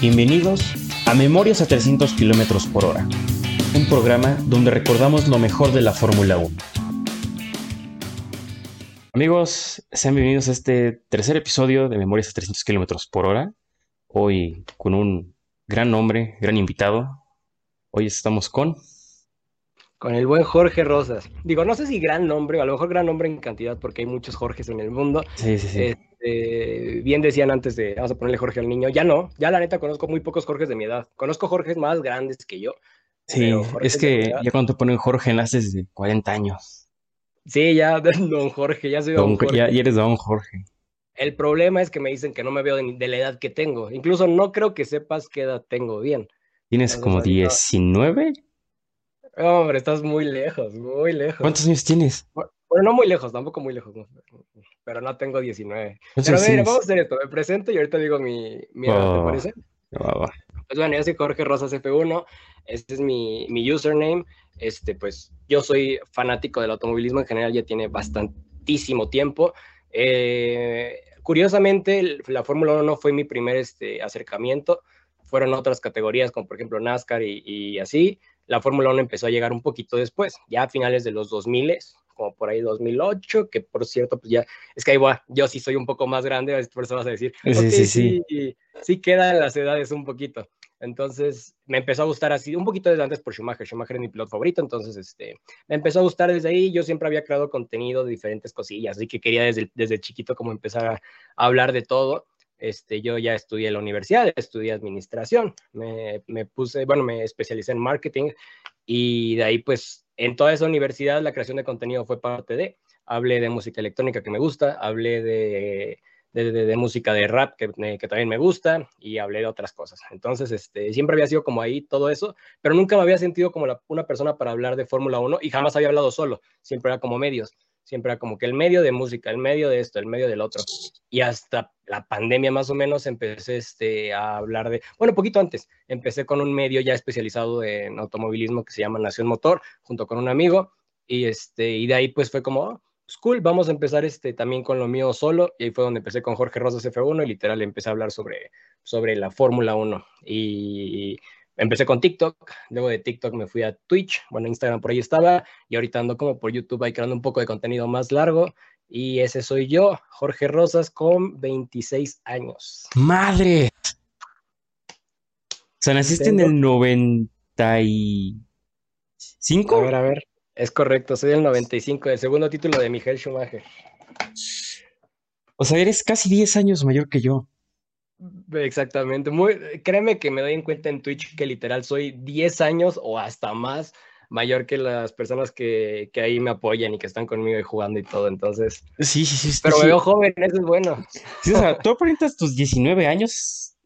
Bienvenidos a Memorias a 300 km por hora, un programa donde recordamos lo mejor de la Fórmula 1. Amigos, sean bienvenidos a este tercer episodio de Memorias a 300 km por hora. Hoy con un gran nombre, gran invitado. Hoy estamos con con el buen Jorge Rosas. Digo, no sé si gran nombre, o a lo mejor gran nombre en cantidad, porque hay muchos Jorges en el mundo. Sí, sí, sí. Este, bien decían antes de, vamos a ponerle Jorge al niño, ya no, ya la neta conozco muy pocos Jorges de mi edad. Conozco Jorges más grandes que yo. Sí, es que ya cuando te ponen Jorge naces de 40 años. Sí, ya, don Jorge, ya soy don, Jorge. Ya, eres don Jorge. El problema es que me dicen que no me veo de, la edad que tengo. Incluso no creo que sepas qué edad tengo bien. ¿Tienes como 19? Hombre, estás muy lejos, muy lejos. ¿Cuántos años tienes? Bueno, no muy lejos, tampoco muy lejos, pero no tengo 19. Pero a ver, vamos a hacer esto, me presento y ahorita digo mi, mi edad, ¿te oh, parece? Pues bueno, yo soy Jorge Rosas F1, este es mi, mi username, este, pues yo soy fanático del automovilismo en general, ya tiene bastantísimo tiempo. Eh, curiosamente, la Fórmula 1 no fue mi primer este, acercamiento, fueron otras categorías como por ejemplo NASCAR y, y así, la Fórmula 1 empezó a llegar un poquito después, ya a finales de los 2000, como por ahí 2008, que por cierto, pues ya, es que ahí va, yo sí soy un poco más grande, por eso vas a decir, sí, sí, sí, sí, sí quedan las edades un poquito. Entonces me empezó a gustar así, un poquito desde antes por Schumacher, Schumacher es mi piloto favorito, entonces este, me empezó a gustar desde ahí, yo siempre había creado contenido de diferentes cosillas, así que quería desde, desde chiquito como empezar a hablar de todo este, yo ya estudié en la universidad, estudié administración, me, me, puse, bueno, me especialicé en marketing y de ahí pues en toda esa universidad la creación de contenido fue parte de, hablé de música electrónica que me gusta, hablé de, música de rap que, que, también me gusta y hablé de otras cosas. Entonces, este, siempre había sido como ahí todo eso, pero nunca me había sentido como una persona para hablar de Fórmula 1 y jamás había hablado solo, siempre era como medios siempre era como que el medio de música, el medio de esto, el medio del otro. Y hasta la pandemia más o menos empecé este, a hablar de, bueno, poquito antes, empecé con un medio ya especializado en automovilismo que se llama Nación Motor, junto con un amigo, y, este, y de ahí pues fue como, oh, cool, vamos a empezar este, también con lo mío solo, y ahí fue donde empecé con Jorge Rosas F1 y literal empecé a hablar sobre, sobre la Fórmula 1. Y empecé con TikTok, luego de TikTok me fui a Twitch, bueno, Instagram por ahí estaba, y ahorita ando como por YouTube ahí creando un poco de contenido más largo, y ese soy yo, Jorge Rosas, con 26 años. ¡Madre! O sea, naciste en el 95. A ver, a ver, es correcto, soy del 95, el segundo título de Miguel Schumacher. O sea, eres casi 10 años mayor que yo. Exactamente. Muy, créeme que me doy en cuenta en Twitch que literal soy 10 años o hasta más mayor que las personas que, que ahí me apoyan y que están conmigo y jugando y todo. Entonces. Sí, sí, sí. Pero me veo joven, eso es bueno. Sí, o sea, tú aparentas tus 19 años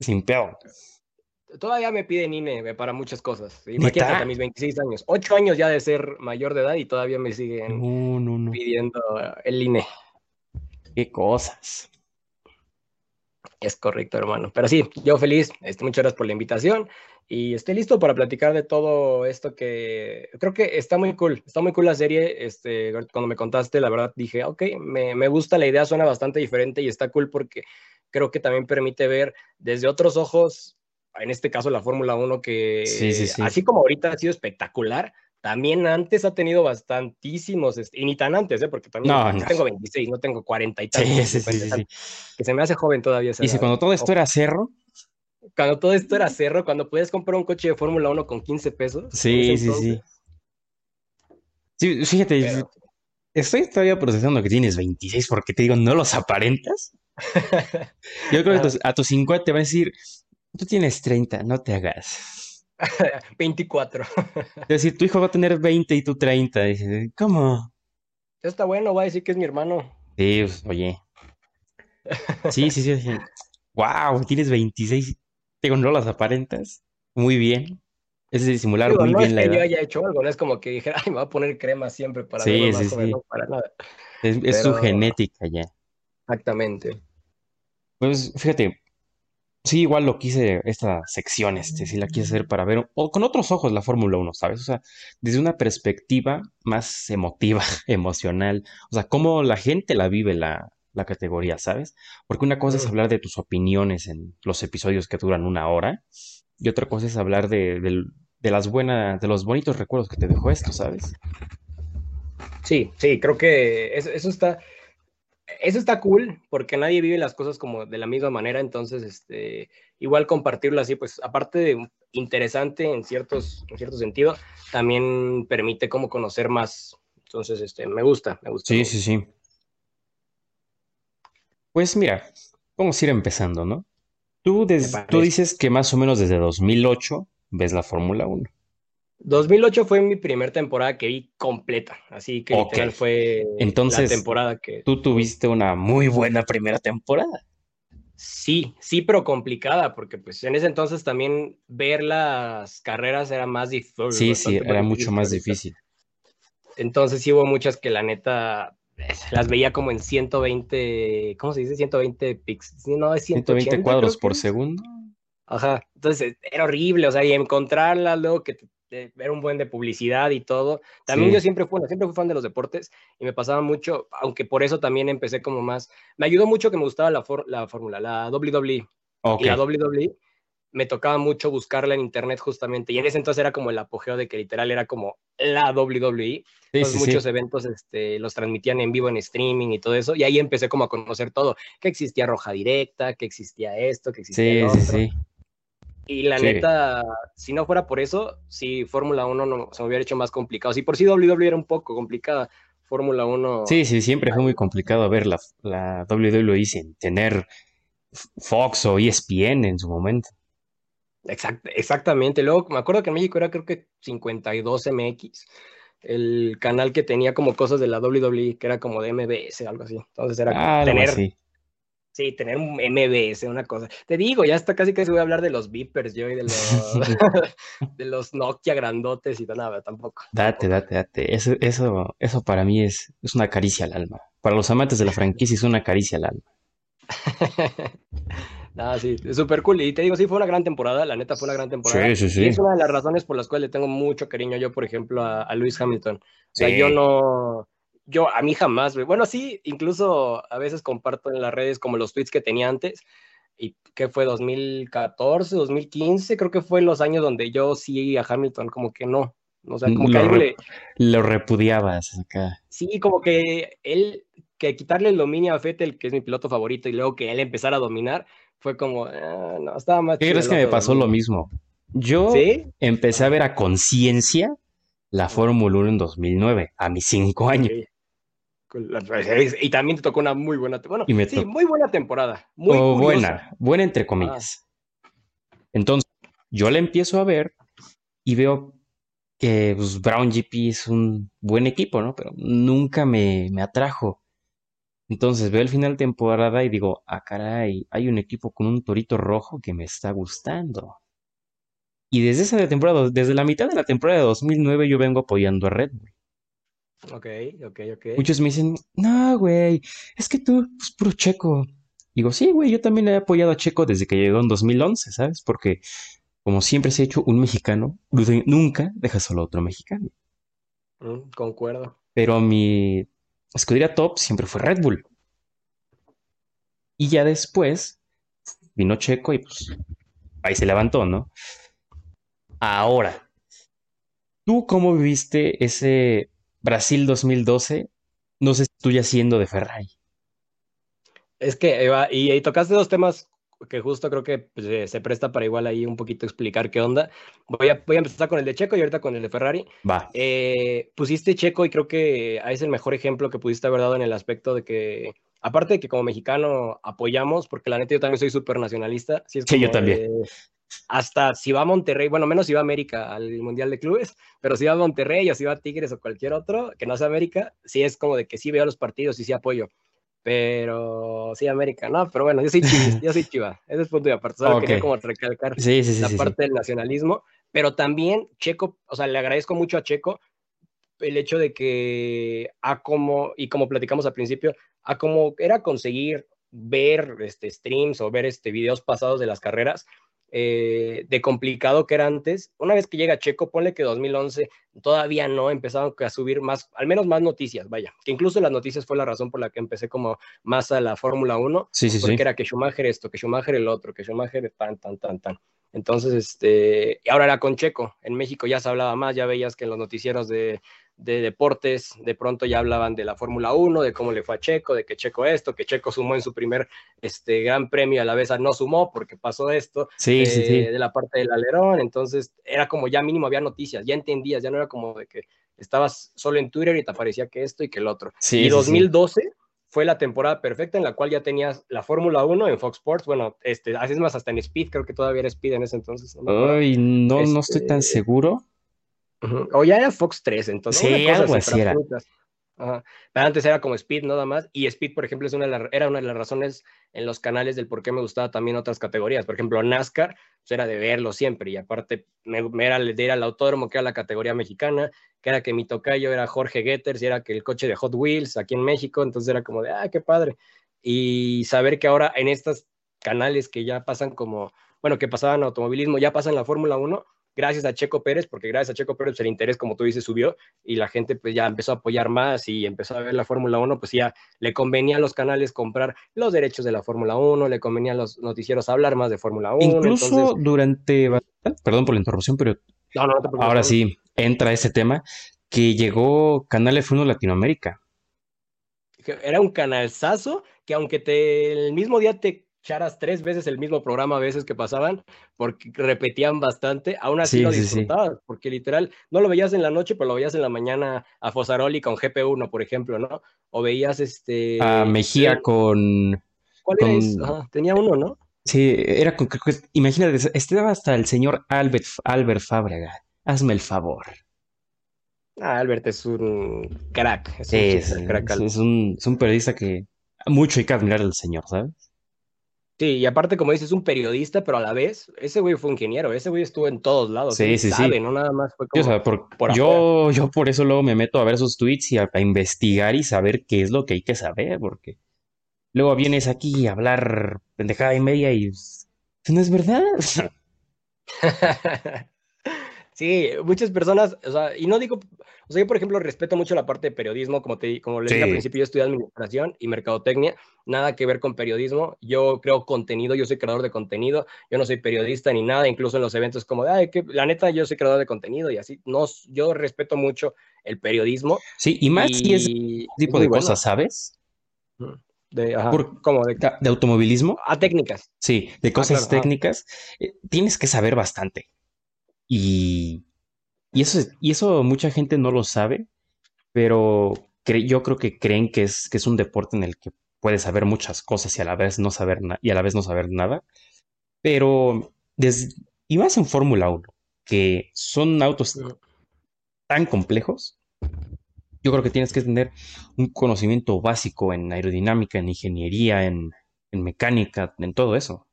sin pedo. Todavía me piden INE para muchas cosas. Imagínate a mis 26 años. 8 años ya de ser mayor de edad y todavía me siguen pidiendo el INE. Qué cosas. Es correcto, hermano. Pero sí, yo feliz. Este, muchas gracias por la invitación y estoy listo para platicar de todo esto que creo que está muy cool. Está muy cool la serie. Este, cuando me contaste, la verdad dije, ok, me, me gusta la idea, suena bastante diferente y está cool porque creo que también permite ver desde otros ojos, en este caso la Fórmula 1, que así como ahorita ha sido espectacular, también antes ha tenido bastantísimos, este, y ni tan antes, ¿eh? porque también no, tengo 26, no tengo 40 y tal. Sí, sí, sí, que se me hace joven todavía. Y si cuando todo esto era cerro. Cuando todo esto era cerro, cuando puedes comprar un coche de Fórmula 1 con 15 pesos. Sí, sí, sí. Sí, fíjate, estoy todavía procesando que tienes 26 porque te digo, no los aparentas. Yo creo que a tus 50 te va a decir, tú tienes 30, no te hagas. 24. Es decir, tu hijo va a tener 20 y tú 30. ¿cómo? Está bueno, va a decir que es mi hermano. Sí, pues, oye. Sí, sí, sí, Wow, tienes 26. Digo, no las aparentas. Muy bien. Es disimular muy bien la edad. yo haya hecho algo, no es como que dijera, ay, me voy a poner crema siempre para sí, sí, sí. para nada. Es, su genética ya. Exactamente. Pues fíjate, sí, igual lo quise, esta sección, este, sí la quise hacer para ver, o con otros ojos la Fórmula 1, ¿sabes? O sea, desde una perspectiva más emotiva, emocional, o sea, cómo la gente la vive la, la categoría, ¿sabes? Porque una cosa es hablar de tus opiniones en los episodios que duran una hora y otra cosa es hablar de, las buenas, de los bonitos recuerdos que te dejó esto, ¿sabes? Sí, sí, creo que eso, eso está, eso está cool porque nadie vive las cosas como de la misma manera, entonces, este, igual compartirlo así, pues aparte de interesante en ciertos, en cierto sentido, también permite como conocer más. Entonces, este, me gusta, me gusta. Sí, sí, sí. Pues mira, vamos a ir empezando, ¿no? Tú, tú dices que más o menos desde 2008 ves la Fórmula 1. 2008 fue mi primera temporada que vi completa, así que literal fue Entonces, la temporada que... Tú tuviste una muy buena primera temporada. Sí, sí, pero complicada, porque pues en ese entonces también ver las carreras era más difícil. Sí, sí, era mucho más difícil. Entonces sí hubo muchas que la neta las veía como en 120, ¿cómo se dice? 120 pixels, no, es 120 cuadros por segundo. Ajá, entonces era horrible, o sea, y encontrarla luego que ver un buen de publicidad y todo. También yo siempre fui, siempre fui fan de los deportes y me pasaba mucho, aunque por eso también empecé como más, me ayudó mucho que me gustaba la, la fórmula, la WWE. Y la WWE me tocaba mucho buscarla en internet justamente, y en ese entonces era como el apogeo de que literal era como la WWE, entonces muchos eventos este, los transmitían en vivo en streaming y todo eso, y ahí empecé como a conocer todo, que existía Roja Directa, que existía esto, que existía sí, Sí, sí. Y la neta, si no fuera por eso, si Fórmula 1 no, se me hubiera hecho más complicado. Si por sí WWE era un poco complicada, Fórmula 1... Sí, sí, siempre fue muy complicado ver la, la WWE sin tener Fox o ESPN en su momento. exactamente. Luego me acuerdo que en México era creo que 52MX, el canal que tenía como cosas de la WWE, que era como de MBS, algo así. Entonces era ah, tener Sí, tener un MBS, una cosa. Te digo, ya está casi que se voy a hablar de los beepers yo y de los, de los Nokia grandotes y nada, tampoco. Date, date, date. Eso, eso, eso para mí es, es una caricia al alma. Para los amantes de la franquicia es una caricia al alma. Nada, sí, súper cool. Y te digo, sí, fue una gran temporada, la neta fue una gran temporada. Sí, sí, sí. Y es una de las razones por las cuales le tengo mucho cariño yo, por ejemplo, a, a Lewis Hamilton. O sea, yo no, yo a mí jamás, Bueno, sí, incluso a veces comparto en las redes como los tweets que tenía antes. Y que fue 2014, 2015, creo que fue los años donde yo sí a Hamilton como que no. O sea, como lo, que lo repudiabas acá. Sí, como que él, que quitarle el dominio a Fettel, que es mi piloto favorito, y luego que él empezara a dominar, fue como, ah, no, estaba más. ¿Qué crees que me pasó lo mismo? Yo empecé a ver a conciencia la Fórmula 1 en 2009, a mis cinco años. Y también te tocó una muy buena, bueno, sí, muy buena temporada. Muy buena, buena entre comillas. Entonces, yo la empiezo a ver y veo que pues, Brown GP es un buen equipo, ¿no? Pero nunca me, me atrajo. Entonces veo el final de temporada y digo, ah, caray, hay un equipo con un torito rojo que me está gustando. Y desde esa temporada, desde la mitad de la temporada de 2009 yo vengo apoyando a Red Bull. Ok, ok, ok. Muchos me dicen, no, güey, es que tú, pues puro checo. Digo, sí, güey, yo también he apoyado a Checo desde que llegó en 2011, ¿sabes? Porque, como siempre se ha hecho, un mexicano nunca deja solo a otro mexicano. Mm, concuerdo. Pero mi escudería top siempre fue Red Bull. Y ya después vino Checo y pues ahí se levantó, ¿no? Ahora, ¿tú cómo viviste ese Brasil 2012, no tú ya siendo de Ferrari. Es que, Eva, y, tocaste dos temas que justo creo que pues, se presta para igual ahí un poquito explicar qué onda. Voy a, voy a empezar con el de Checo y ahorita con el de Ferrari. Va. Eh, pusiste Checo y creo que es el mejor ejemplo que pudiste haber dado en el aspecto de que, aparte de que como mexicano apoyamos, porque la neta yo también soy súper nacionalista. sí, yo también hasta si va a Monterrey, bueno, menos si va a América al Mundial de Clubes, pero si va a Monterrey o si va a Tigres o cualquier otro que no sea América, sí es como de que sí veo los partidos y sí apoyo. Pero sí, América, no, pero bueno, yo soy chiva, yo soy chiva. Ese es punto de aparte. Solo quería como recalcar la parte del nacionalismo, pero también Checo, o sea, le agradezco mucho a Checo el hecho de que a como, y como platicamos al principio, a como era conseguir ver este, streams o ver este, videos pasados de las carreras, eh, de complicado que era antes. Una vez que llega Checo, ponle que 2011 todavía no empezaron a subir más, al menos más noticias, vaya, que incluso las noticias fue la razón por la que empecé como más a la Fórmula 1, sí, sí, porque era que Schumacher esto, que Schumacher el otro, que Schumacher tan, tan, tan, tan. Entonces, este, y ahora era con Checo. En México ya se hablaba más, ya veías que en los noticieros de, de deportes, de pronto ya hablaban de la Fórmula 1, de cómo le fue a Checo, de que Checo esto, que Checo sumó en su primer este, gran premio, a la vez no sumó porque pasó esto, sí, de, de la parte del alerón, entonces era como ya mínimo había noticias, ya entendías, ya no era como de que estabas solo en Twitter y te aparecía que esto y que el otro. y 2012 fue la temporada perfecta en la cual ya tenías la Fórmula 1 en Fox Sports, bueno, este, es más, hasta en Speed, creo que todavía era Speed en ese entonces. Ay, no, no estoy tan O ya era Fox 3, entonces. Sí, algo así era. Pero antes era como Speed nada más, y Speed, por ejemplo, es una era una de las razones en los canales del por qué me gustaba también otras categorías. Por ejemplo, NASCAR, pues era de verlo siempre, y aparte me, era de ir al autódromo, que era la categoría mexicana, que era que mi tocayo era Jorge Getters, y era que el coche de Hot Wheels aquí en México, entonces era como de, ah, qué padre. Y saber que ahora en estos canales que ya pasan como, bueno, que pasaban automovilismo, ya pasan la Fórmula 1, gracias a Checo Pérez, porque gracias a Checo Pérez el interés, como tú dices, subió y la gente pues ya empezó a apoyar más y empezó a ver la Fórmula 1, pues ya le convenía a los canales comprar los derechos de la Fórmula 1, le convenía a los noticieros hablar más de Fórmula 1. Incluso durante, perdón por la interrupción, pero ahora sí entra ese tema, que llegó Canal F1 Latinoamérica. Era un canalzazo que aunque te, el mismo día te charas tres veces el mismo programa a veces que pasaban, porque repetían bastante, aún así lo disfrutabas, porque literal, no lo veías en la noche, pero lo veías en la mañana a Fosaroli con GP1, por ejemplo, ¿no? O veías este... A Mejía con... ¿Cuál era tenía uno, ¿no? Sí, era con... Imagínate, estaba hasta el señor Albert, Albert Fábrega. Hazme el favor. Ah, Albert es un crack. Es, un, crack, es, un, es un periodista que mucho hay que admirar al señor, ¿sabes? Sí, y aparte, como dices, es un periodista, pero a la vez, ese güey fue ingeniero, ese güey estuvo en todos lados. Sí, sí, sí. No nada más fue como. por, yo, yo por eso luego me meto a ver sus tweets y a, investigar y saber qué es lo que hay que saber, porque luego vienes aquí a hablar pendejada y media y. Pues, no es verdad. Sí, muchas personas, o sea, y no digo, o sea, yo por ejemplo respeto mucho la parte de periodismo, como te como les dije al principio, yo estudié administración y mercadotecnia, nada que ver con periodismo, yo creo contenido, yo soy creador de contenido, yo no soy periodista ni nada, incluso en los eventos como de, ay, que la neta yo soy creador de contenido y así, no, yo respeto mucho el periodismo. Sí, y más si es tipo de cosas, ¿sabes? De, ajá, ¿cómo? De, de, automovilismo. A técnicas. Sí, de ah, cosas técnicas. Eh, tienes que saber bastante. Y, eso, y eso mucha gente no lo sabe, pero yo creo que creen que es, que es un deporte en el que puedes saber muchas cosas y a la vez no saber, y a la vez no saber nada. Pero, y más en Fórmula 1, que son autos tan complejos, yo creo que tienes que tener un conocimiento básico en aerodinámica, en ingeniería, en mecánica, en todo eso.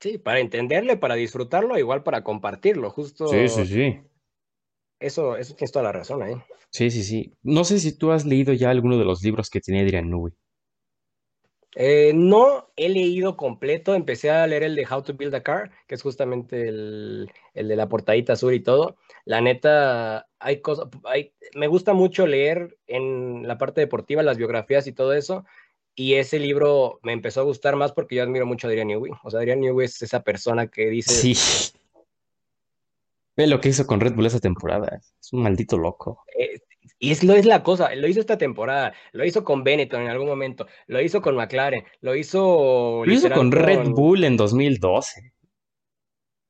Sí, para entenderle, para disfrutarlo, igual para compartirlo, justo. Sí, sí, sí. Eso, eso tienes toda la razón ahí. Sí, sí, sí. No sé si tú has leído ya alguno de los libros que tiene Adrian Newey. Eh, no he leído completo, empecé a leer el de How to Build a Car, que es justamente el, el de la portadita azul y todo. La neta, hay cosas, hay, me gusta mucho leer en la parte deportiva, las biografías y todo eso, y ese libro me empezó a gustar más porque yo admiro mucho a Adrian Newey. O sea, Adrian Newey es esa persona que dice... Sí. Ve lo que hizo con Red Bull esa temporada. Es un maldito loco. Eh, y es, lo es la cosa. Lo hizo esta temporada. Lo hizo con Benetton en algún momento. Lo hizo con McLaren. Lo hizo... Lo hizo con Red Bull en 2012.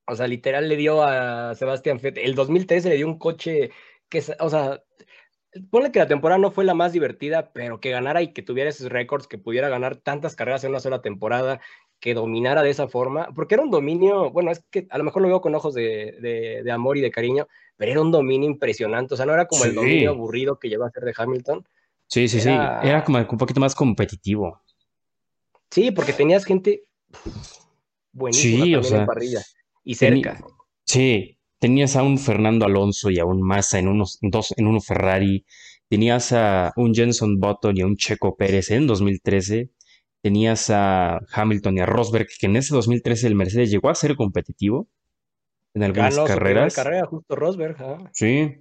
O sea, literal le dio a Sebastián Vettel. El 2013 le dio un coche que, o sea, Ponle que la temporada no fue la más divertida, pero que ganara y que tuviera esos récords, que pudiera ganar tantas carreras en una sola temporada, que dominara de esa forma, porque era un dominio, bueno, es que a lo mejor lo veo con ojos de, de, amor y de cariño, pero era un dominio impresionante, o sea, no era como el dominio aburrido que llegó a ser de Hamilton. Sí, sí, sí, era como un poquito más competitivo. Sí, porque tenías gente buenísima sí, en parrilla y cerca. Sí, tenías a un Fernando Alonso y a un Massa en, unos, dos, en uno Ferrari, tenías a un Jenson Button y a un Checo Pérez en 2013, tenías a Hamilton y a Rosberg, que en ese 2013 el Mercedes llegó a ser competitivo en algunas Ganó carreras. Su carrera justo Rosberg. Sí.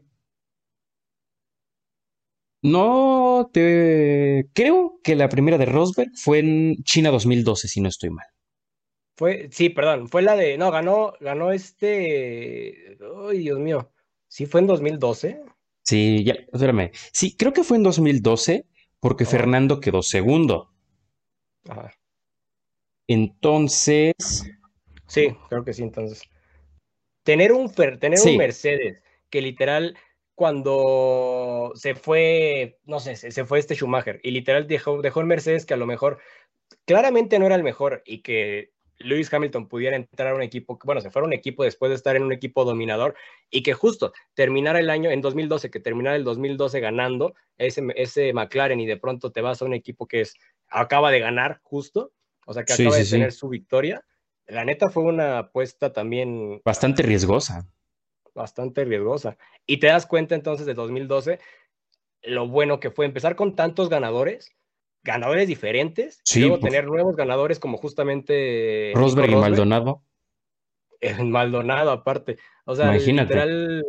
No te creo que la primera de Rosberg fue en China 2012, si no estoy mal. Fue, sí, perdón, fue la de, no, ganó, ganó este, ay, Dios mío, sí fue en 2012. Sí, ya, espérame. Sí, creo que fue en 2012 porque Fernando quedó segundo. Ajá. Entonces. Sí, creo que sí, entonces. Tener un, tener un Mercedes que literal cuando se fue, no sé, se, fue este Schumacher y literal dejó, dejó el Mercedes que a lo mejor claramente no era el mejor y que Lewis Hamilton pudiera entrar a un equipo, bueno, se fuera un equipo después de estar en un equipo dominador y que justo terminara el año en 2012, que terminara el 2012 ganando ese, ese McLaren y de pronto te vas a un equipo que es, acaba de ganar justo, o sea, que acaba de tener su victoria. La neta fue una apuesta también... Bastante riesgosa. Bastante riesgosa. Y te das cuenta entonces de 2012 lo bueno que fue empezar con tantos ganadores ganadores diferentes, y luego pues. tener nuevos ganadores como justamente Rosberg y Maldonado. Maldonado aparte. O sea, literal,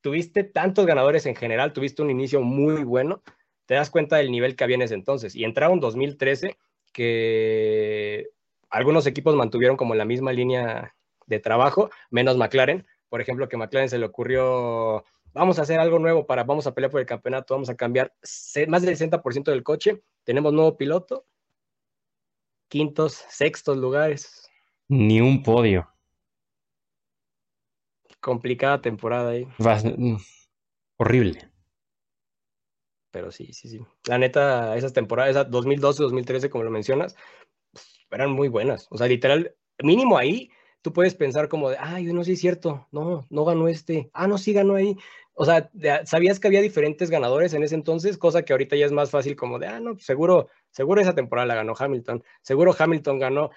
tuviste tantos ganadores en general, tuviste un inicio muy bueno, te das cuenta del nivel que había en ese entonces. Y entraron 2013 que algunos equipos mantuvieron como la misma línea de trabajo, menos McLaren. Por ejemplo, que McLaren se le ocurrió vamos a hacer algo nuevo para, vamos a pelear por el campeonato, vamos a cambiar más del 60% del coche, tenemos nuevo piloto, quintos, sextos lugares. Ni un podio. Complicada temporada ahí. Horrible. Pero sí, sí, sí. La neta, esas temporadas, esas 2012, 2013, como lo mencionas, eran muy buenas. O sea, literal, mínimo ahí, tú puedes pensar como de, ay, no sé si es cierto, no, no ganó este, ah, no, sí ganó ahí o sea, sabías que había diferentes ganadores en ese entonces, cosa que ahorita ya es más fácil como de, ah, no, pues seguro, seguro esa temporada la ganó Hamilton, seguro Hamilton ganó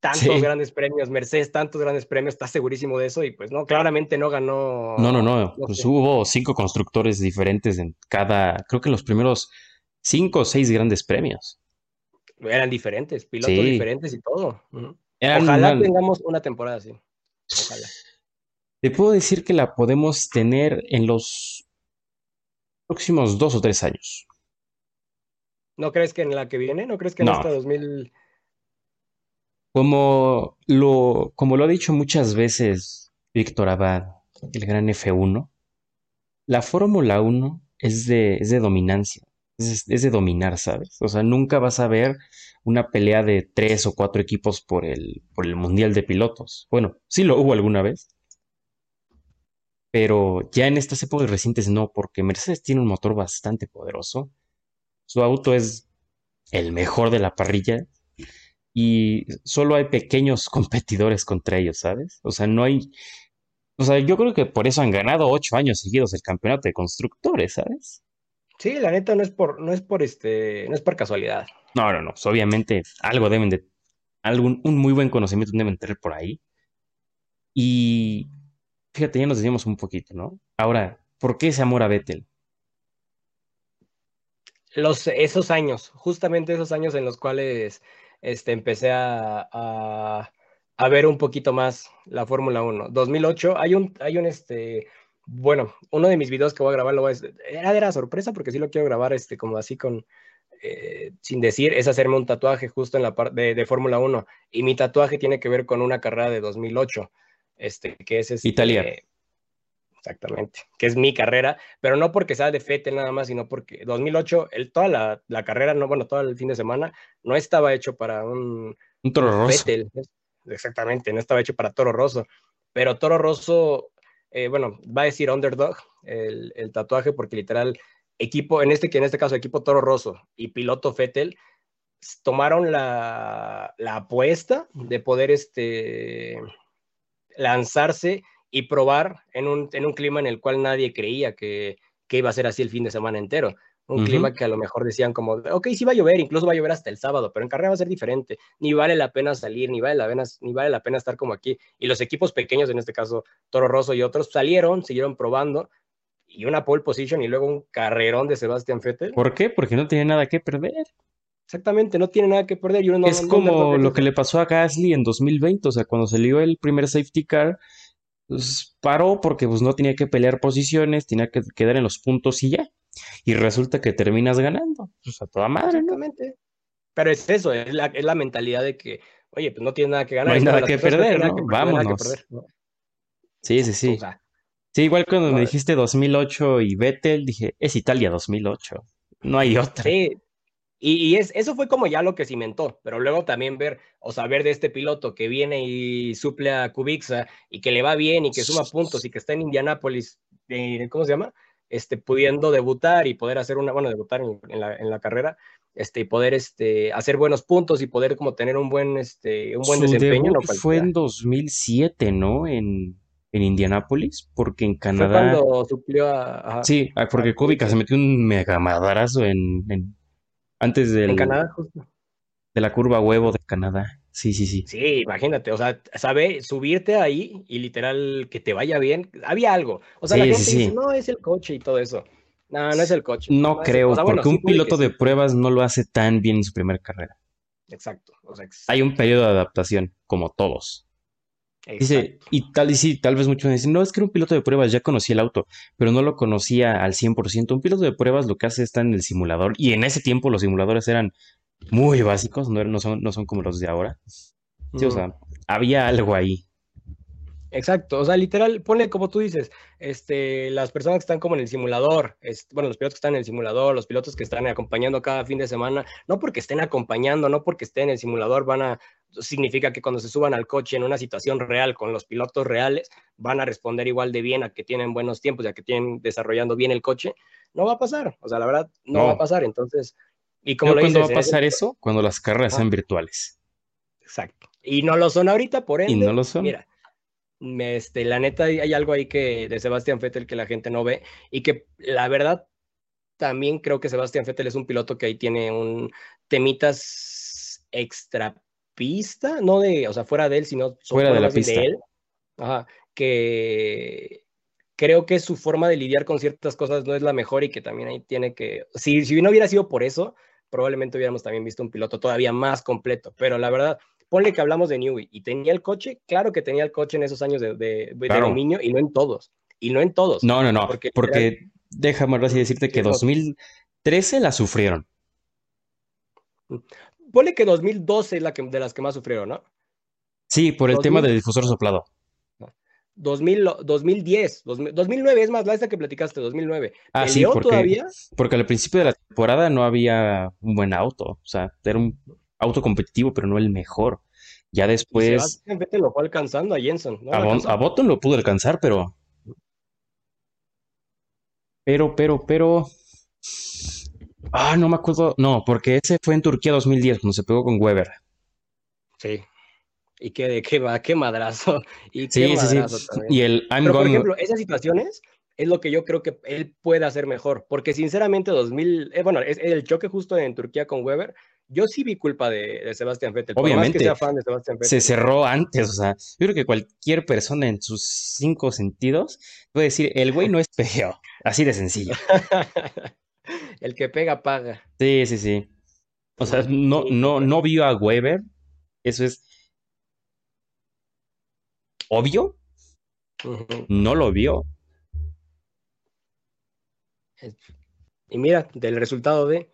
tantos grandes premios, Mercedes tantos grandes premios, estás segurísimo de eso y pues no, claramente no ganó. No, no, no, pues hubo cinco constructores diferentes en cada, creo que los primeros cinco o seis grandes premios. Eran diferentes, pilotos diferentes y todo. Ojalá tengamos una temporada así. Ojalá. Te puedo decir que la podemos tener en los próximos dos o tres años. ¿No crees que en la que viene? ¿No crees que en esta 2000... Como lo, como lo ha dicho muchas veces Víctor Abad, el gran F1, la Fórmula 1 es de, es de dominancia, es, es, de dominar, ¿sabes? O sea, nunca vas a ver una pelea de tres o cuatro equipos por el, por el Mundial de Pilotos. Bueno, sí lo hubo alguna vez, pero ya en estas épocas recientes no, porque Mercedes tiene un motor bastante poderoso. Su auto es el mejor de la parrilla y solo hay pequeños competidores contra ellos, ¿sabes? O sea, no hay... O sea, yo creo que por eso han ganado ocho años seguidos el campeonato de constructores, ¿sabes? Sí, la neta no es por, no es por este, no es por casualidad. No, no, no. Pues obviamente algo deben de, algún, un muy buen conocimiento deben tener por ahí. Y fíjate, ya nos decíamos un poquito, ¿no? Ahora, ¿por qué ese amor a Vettel? Los, esos años, justamente esos años en los cuales este, empecé a, a, ver un poquito más la Fórmula 1. 2008, hay un, hay un, este, bueno, uno de mis videos que voy a grabar, lo era de la sorpresa porque sí lo quiero grabar, este, como así con, eh, sin decir, es hacerme un tatuaje justo en la parte de, de Fórmula 1. Y mi tatuaje tiene que ver con una carrera de 2008 este, que es este, Italia. Exactamente, que es mi carrera, pero no porque sea de Fettel nada más, sino porque 2008, el, toda la, la, carrera, no, bueno, todo el fin de semana, no estaba hecho para un, un Toro Rosso. Exactamente, no estaba hecho para Toro Rosso, pero Toro Rosso, eh, bueno, va a decir underdog el, el, tatuaje porque literal, equipo, en este que en este caso equipo Toro Rosso y piloto Fettel, tomaron la, la apuesta de poder este lanzarse y probar en un, en un clima en el cual nadie creía que, que, iba a ser así el fin de semana entero. Un clima que a lo mejor decían como, ok, sí va a llover, incluso va a llover hasta el sábado, pero en carrera va a ser diferente. Ni vale la pena salir, ni vale la pena, ni vale la pena estar como aquí. Y los equipos pequeños, en este caso Toro Rosso y otros, salieron, siguieron probando, y una pole position y luego un carrerón de Sebastián Vettel. ¿Por qué? Porque no tenía nada que perder. Exactamente, no tiene nada que perder. es como lo que le pasó a Gasly en 2020, o sea, cuando salió el primer safety car, pues, paró porque pues, no tenía que pelear posiciones, tenía que quedar en los puntos y ya. Y resulta que terminas ganando, pues a toda madre, Exactamente. Pero es eso, es la, es la mentalidad de que, oye, pues no tienes nada que ganar. No hay nada que perder, ¿no? Vámonos. Sí, sí, sí. sí, igual cuando me dijiste 2008 y Vettel, dije, es Italia 2008. No hay otra. Sí, y, es, eso fue como ya lo que cimentó, pero luego también ver o saber de este piloto que viene y suple a Kubica y que le va bien y que suma puntos y que está en Indianápolis, eh, ¿cómo se llama? Este, pudiendo debutar y poder hacer una, bueno, debutar en, la, en la, carrera, este, y poder este, hacer buenos puntos y poder como tener un buen, este, un buen desempeño. fue en 2007, ¿no? En, en Indianápolis, porque en Canadá... Fue cuando suplió a... sí, ah, porque Kubica se metió un mega madrazo en, en antes del, en Canadá, justo. De la curva huevo de Canadá. Sí, sí, sí. Sí, imagínate, o sea, sabe subirte ahí y literal que te vaya bien. Había algo. O sea, la gente dice, no, es el coche y todo eso. No, no es el coche. No, creo, porque un piloto de pruebas no lo hace tan bien en su primera carrera. Exacto. Hay un periodo de adaptación, como todos. Dice, y tal, y sí, tal vez muchos dicen, no, es que era un piloto de pruebas, ya conocía el auto, pero no lo conocía al 100%. Un piloto de pruebas lo que hace está en el simulador, y en ese tiempo los simuladores eran muy básicos, no, no, son, no son como los de ahora. Sí, o sea, había algo ahí. Exacto, o sea, literal, pone como tú dices, este, las personas que están como en el simulador, bueno, los pilotos que están en el simulador, los pilotos que están acompañando cada fin de semana, no porque estén acompañando, no porque estén en el simulador, van a, significa que cuando se suban al coche en una situación real con los pilotos reales, van a responder igual de bien a que tienen buenos tiempos, ya que tienen desarrollando bien el coche, no va a pasar, o sea, la verdad, no, va a pasar, entonces, y como ¿Cuándo va a pasar eso? Cuando las carreras sean virtuales. Exacto, y no lo son ahorita, por ende, y no lo son. mira, este, la neta hay algo ahí que de Sebastián Vettel que la gente no ve y que la verdad también creo que Sebastián Vettel es un piloto que ahí tiene un temitas extra pista, no de, o sea, fuera de él, sino fuera de la pista. De él, que creo que su forma de lidiar con ciertas cosas no es la mejor y que también ahí tiene que, si, si no hubiera sido por eso, probablemente hubiéramos también visto un piloto todavía más completo, pero la verdad, ponle que hablamos de Newey y tenía el coche, claro que tenía el coche en esos años de, dominio y no en todos. Y no en todos. No, no, no. Porque, porque déjame así decirte que 2013 la sufrieron. Ponle que 2012 es la que, de las que más sufrieron, ¿no? Sí, por el tema del difusor soplado. 2000, 2010, 2009 es más la esta que platicaste, 2009. Ah, sí, porque, todavía? porque al principio de la temporada no había un buen auto, o sea, era un auto competitivo, pero no el mejor. Ya después. Sebastián lo fue alcanzando a Jenson. A, a Botton lo pudo alcanzar, pero. Pero, pero, pero. Ah, no me acuerdo. No, porque ese fue en Turquía 2010, cuando se pegó con Weber. Sí. Y qué, qué, qué madrazo. Y sí, sí, sí. Y el I'm Pero, por ejemplo, esas situaciones es lo que yo creo que él puede hacer mejor. Porque sinceramente, 2000, eh, bueno, es el choque justo en Turquía con Weber yo sí vi culpa de, Sebastián Vettel. Obviamente. Se cerró antes, o sea, yo creo que cualquier persona en sus cinco sentidos puede decir, el güey no es feo, así de sencillo. el que pega, paga. Sí, sí, sí. O sea, no, no, no vio a Weber, eso es obvio. No lo vio. Y mira, del resultado de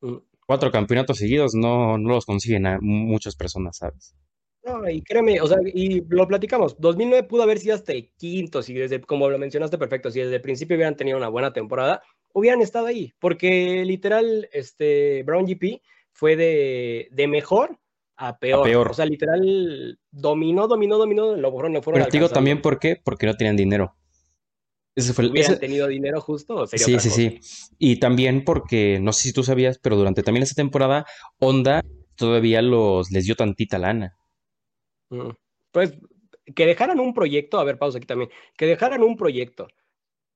mm, cuatro campeonatos seguidos no, no los consiguen a muchas personas, ¿sabes? No, y créeme, o sea, y lo platicamos, 2009 pudo haber sido hasta el quinto, si desde, como lo mencionaste perfecto, si desde el principio hubieran tenido una buena temporada, hubieran estado ahí, porque literal, este, Brown GP fue de, de mejor a peor. O sea, literal, dominó, dominó, dominó, lo fueron, no fueron Pero digo también por qué, porque no tenían dinero. Ese fue ¿Hubieran tenido dinero justo? sí, sí, sí. Y también porque, no sé si tú sabías, pero durante también esa temporada, Honda todavía los, les dio tantita lana. Mm. Pues que dejaran un proyecto, a ver, pausa aquí también, que dejaran un proyecto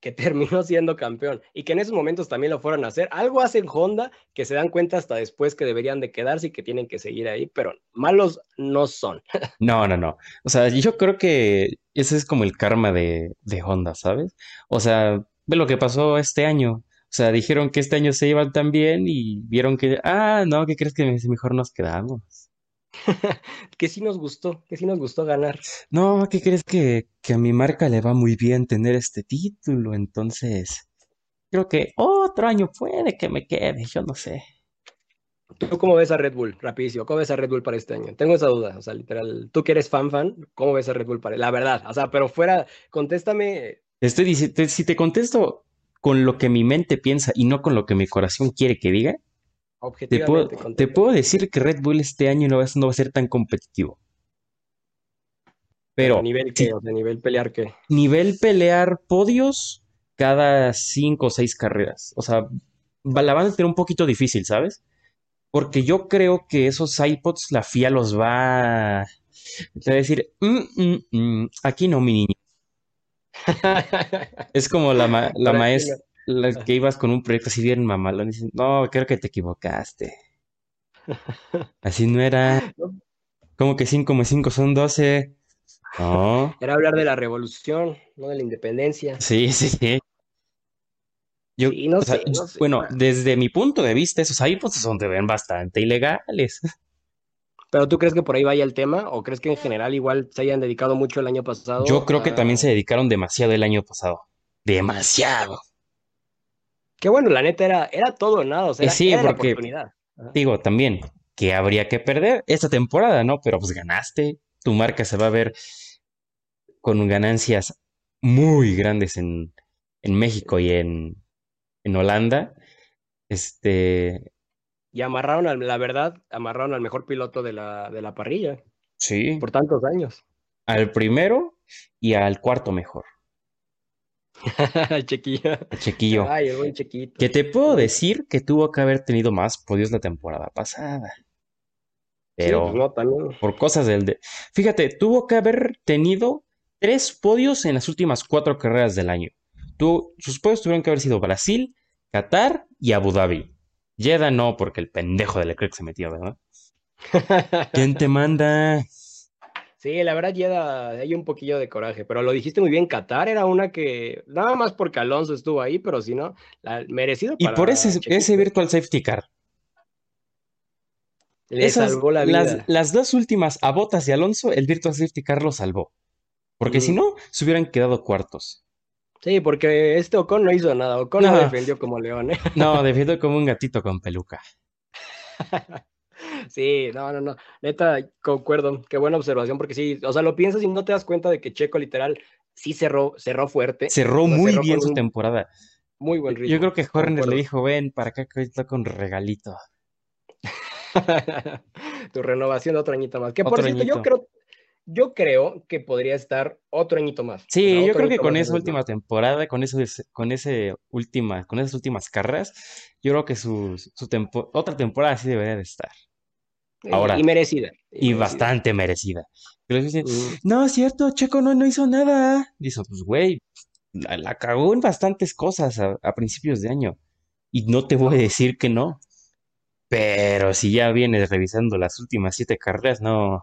que terminó siendo campeón y que en esos momentos también lo fueron a hacer. Algo hacen Honda que se dan cuenta hasta después que deberían de quedarse y que tienen que seguir ahí, pero malos no son. No, no, no. O sea, yo creo que ese es como el karma de, de Honda, ¿sabes? O sea, ve lo que pasó este año. O sea, dijeron que este año se iban tan bien y vieron que, ah, no, ¿qué crees que mejor nos quedamos? que sí nos gustó, que sí nos gustó ganar. No, ¿qué crees que, que a mi marca le va muy bien tener este título? Entonces, creo que otro año puede que me quede, yo no sé. ¿Tú cómo ves a Red Bull? Rapidísimo, ¿cómo ves a Red Bull para este año? Tengo esa duda, o sea, literal, tú que eres fan fan, ¿cómo ves a Red Bull para La verdad, o sea, pero fuera, contéstame. Estoy diciendo, si te contesto con lo que mi mente piensa y no con lo que mi corazón quiere que diga, te puedo, te puedo decir que Red Bull este año no va, no va a ser tan competitivo. Pero. ¿Nivel qué? O nivel pelear qué? Nivel pelear podios cada cinco o seis carreras. O sea, la van a tener un poquito difícil, ¿sabes? Porque yo creo que esos iPods, la FIA los va a decir, mm, mm, mm, aquí no, mi niño. es como la, la maestra, la que ibas con un proyecto así bien mamalón y dicen, no, creo que te equivocaste. Así no era. Como que 5 más 5 son 12. No. Era hablar de la revolución, no de la independencia. Sí, sí, sí. Yo, no, sé, bueno, desde mi punto de vista, esos iPods son de ven bastante ilegales. ¿Pero tú crees que por ahí vaya el tema? ¿O crees que en general igual se hayan dedicado mucho el año pasado? Yo creo que también se dedicaron demasiado el año pasado. Demasiado. Que bueno, la neta era, era todo o nada. O sea, sí, porque, Digo, también, que habría que perder esta temporada, ¿no? Pero pues ganaste. Tu marca se va a ver con ganancias muy grandes en, en México y en, en Holanda. Este. Y amarraron, al, la verdad, amarraron al mejor piloto de la, de la parrilla. Sí. Por tantos años. Al primero y al cuarto mejor. Chequillo. Chequillo. Ay, el buen. Que te puedo decir que tuvo que haber tenido más podios la temporada pasada. Pero pues por cosas del de... Fíjate, tuvo que haber tenido tres podios en las últimas cuatro carreras del año sus podios tuvieron que haber sido Brasil, Qatar y Abu Dhabi. Jeddah no, porque el pendejo de Leclerc se metió, ¿verdad? ¿Quién te manda? Sí, la verdad, Jeddah, hay un poquillo de coraje, pero lo dijiste muy bien, Qatar era una que, nada más porque Alonso estuvo ahí, pero si no, merecido. Y por ese, ese Virtual Safety Car. Le salvó la vida. Las, las, dos últimas, a Botas y Alonso, el Virtual Safety Car lo salvó. Porque si no, se hubieran quedado cuartos. Sí, porque este Ocon no hizo nada. Ocon no, defendió como león, ¿eh? No, defendió como un gatito con peluca. sí, no, no, no. Neta, concuerdo. Qué buena observación, porque sí, o sea, lo piensas y no te das cuenta de que Checo literal sí cerró, cerró fuerte. Cerró muy bien su temporada. Muy buen ritmo. Yo creo que Horner le dijo, ven para acá que está con regalito. tu renovación de otro añito más. Que por cierto, yo creo, yo creo que podría estar otro añito más. Sí, yo creo que con esa última temporada, con eso, con ese última, con esas últimas carreras, yo creo que su, su otra temporada sí debería de estar. Ahora, y merecida. Y, bastante merecida. Mm. No, es cierto, Checo no, no hizo nada. Dice, pues güey, la, cagó en bastantes cosas a, a, principios de año. Y no te voy a decir que no. Pero si ya vienes revisando las últimas siete carreras, no,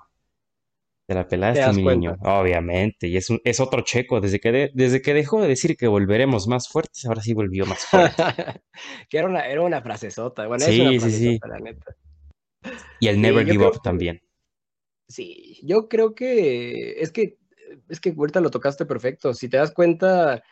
te la pelaste, mi niño. Obviamente. Y es, un, es otro checo. Desde que, desde que dejó de decir que volveremos más fuertes, ahora sí volvió más fuerte. que era una, era una frasezota. Bueno, sí, es sí, sí. La neta. Y el Never Give Up también. Sí, yo creo que es que es que ahorita lo tocaste perfecto. Si te das cuenta,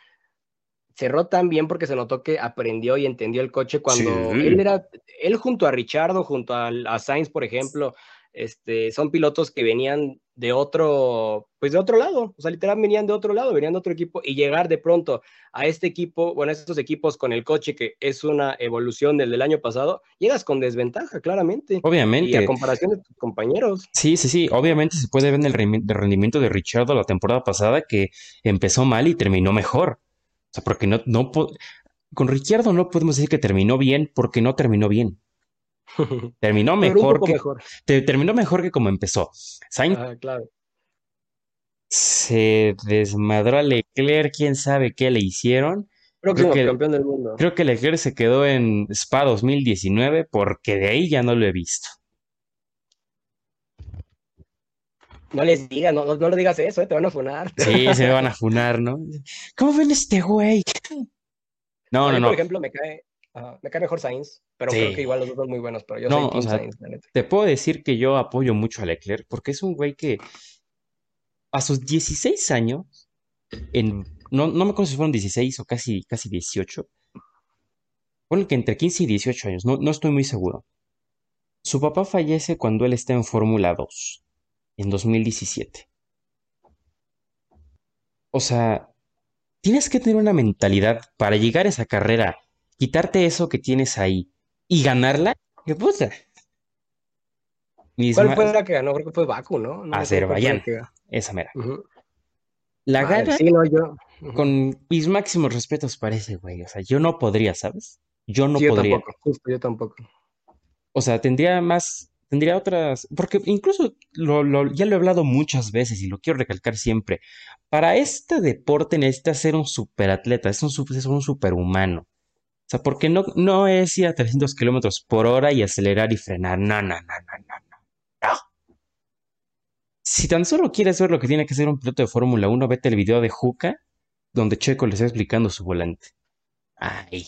cerró tan bien porque se notó que aprendió y entendió el coche cuando él era, él junto a Richardo, junto a, a Sainz, por ejemplo, este, son pilotos que venían de otro, pues de otro lado, o sea, literal venían de otro lado, venían de otro equipo y llegar de pronto a este equipo, bueno, a estos equipos con el coche que es una evolución del del año pasado, llegas con desventaja, claramente. Obviamente. Y a comparación de tus compañeros. Sí, sí, sí, obviamente se puede ver en el rendimiento de Richardo la temporada pasada que empezó mal y terminó mejor. O sea, porque no, no, con Richardo no podemos decir que terminó bien porque no terminó bien. Terminó mejor que terminó mejor que como empezó. Sainz se desmadró a Leclerc, quién sabe qué le hicieron. creo que, campeón del mundo. Creo que Leclerc se quedó en Spa 2019 porque de ahí ya no lo he visto. No les digas, no, no, le digas eso, eh, te van a funar. Sí, se van a funar, ¿no? ¿Cómo ven este güey? No, no, no. Por ejemplo, me cae, me cae mejor Sainz, pero creo que igual los dos son muy buenos, pero yo no, soy Sainz, Te puedo decir que yo apoyo mucho a Leclerc porque es un güey que a sus 16 años, en, no, no me acuerdo si fueron 16 o casi, casi 18, bueno, que entre 15 y 18 años, no, no estoy muy seguro. Su papá fallece cuando él está en Fórmula 2, en 2017. O sea, tienes que tener una mentalidad para llegar a esa carrera, quitarte eso que tienes ahí y ganarla. ¿Qué puta? ¿Cuál fue la que ganó? Creo que fue Baku, ¿no? no Azerbaiyán. Esa mera. La gana sí, no, yo. con mis máximos respetos parece, güey. O sea, yo no podría, ¿sabes? Yo no podría. Yo tampoco, justo, yo tampoco. O sea, tendría más, tendría otras, porque incluso ya lo he hablado muchas veces y lo quiero recalcar siempre. Para este deporte necesitas ser un superatleta, es un, es un superhumano. O sea, porque no, no es ir a 300 kilómetros por hora y acelerar y frenar. No, no, no, no, no, no. Si tan solo quieres ver lo que tiene que hacer un piloto de Fórmula 1, vete el video de Juca, donde Checo le está explicando su volante. Ay.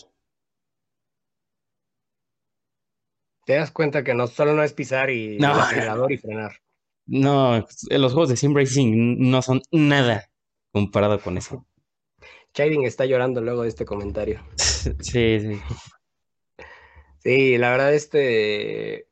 te das cuenta que no solo no es pisar y no. acelerador y frenar. No, los juegos de Sim Racing no son nada comparado con eso. Chiding está llorando luego de este comentario. sí, sí. Sí, la verdad, este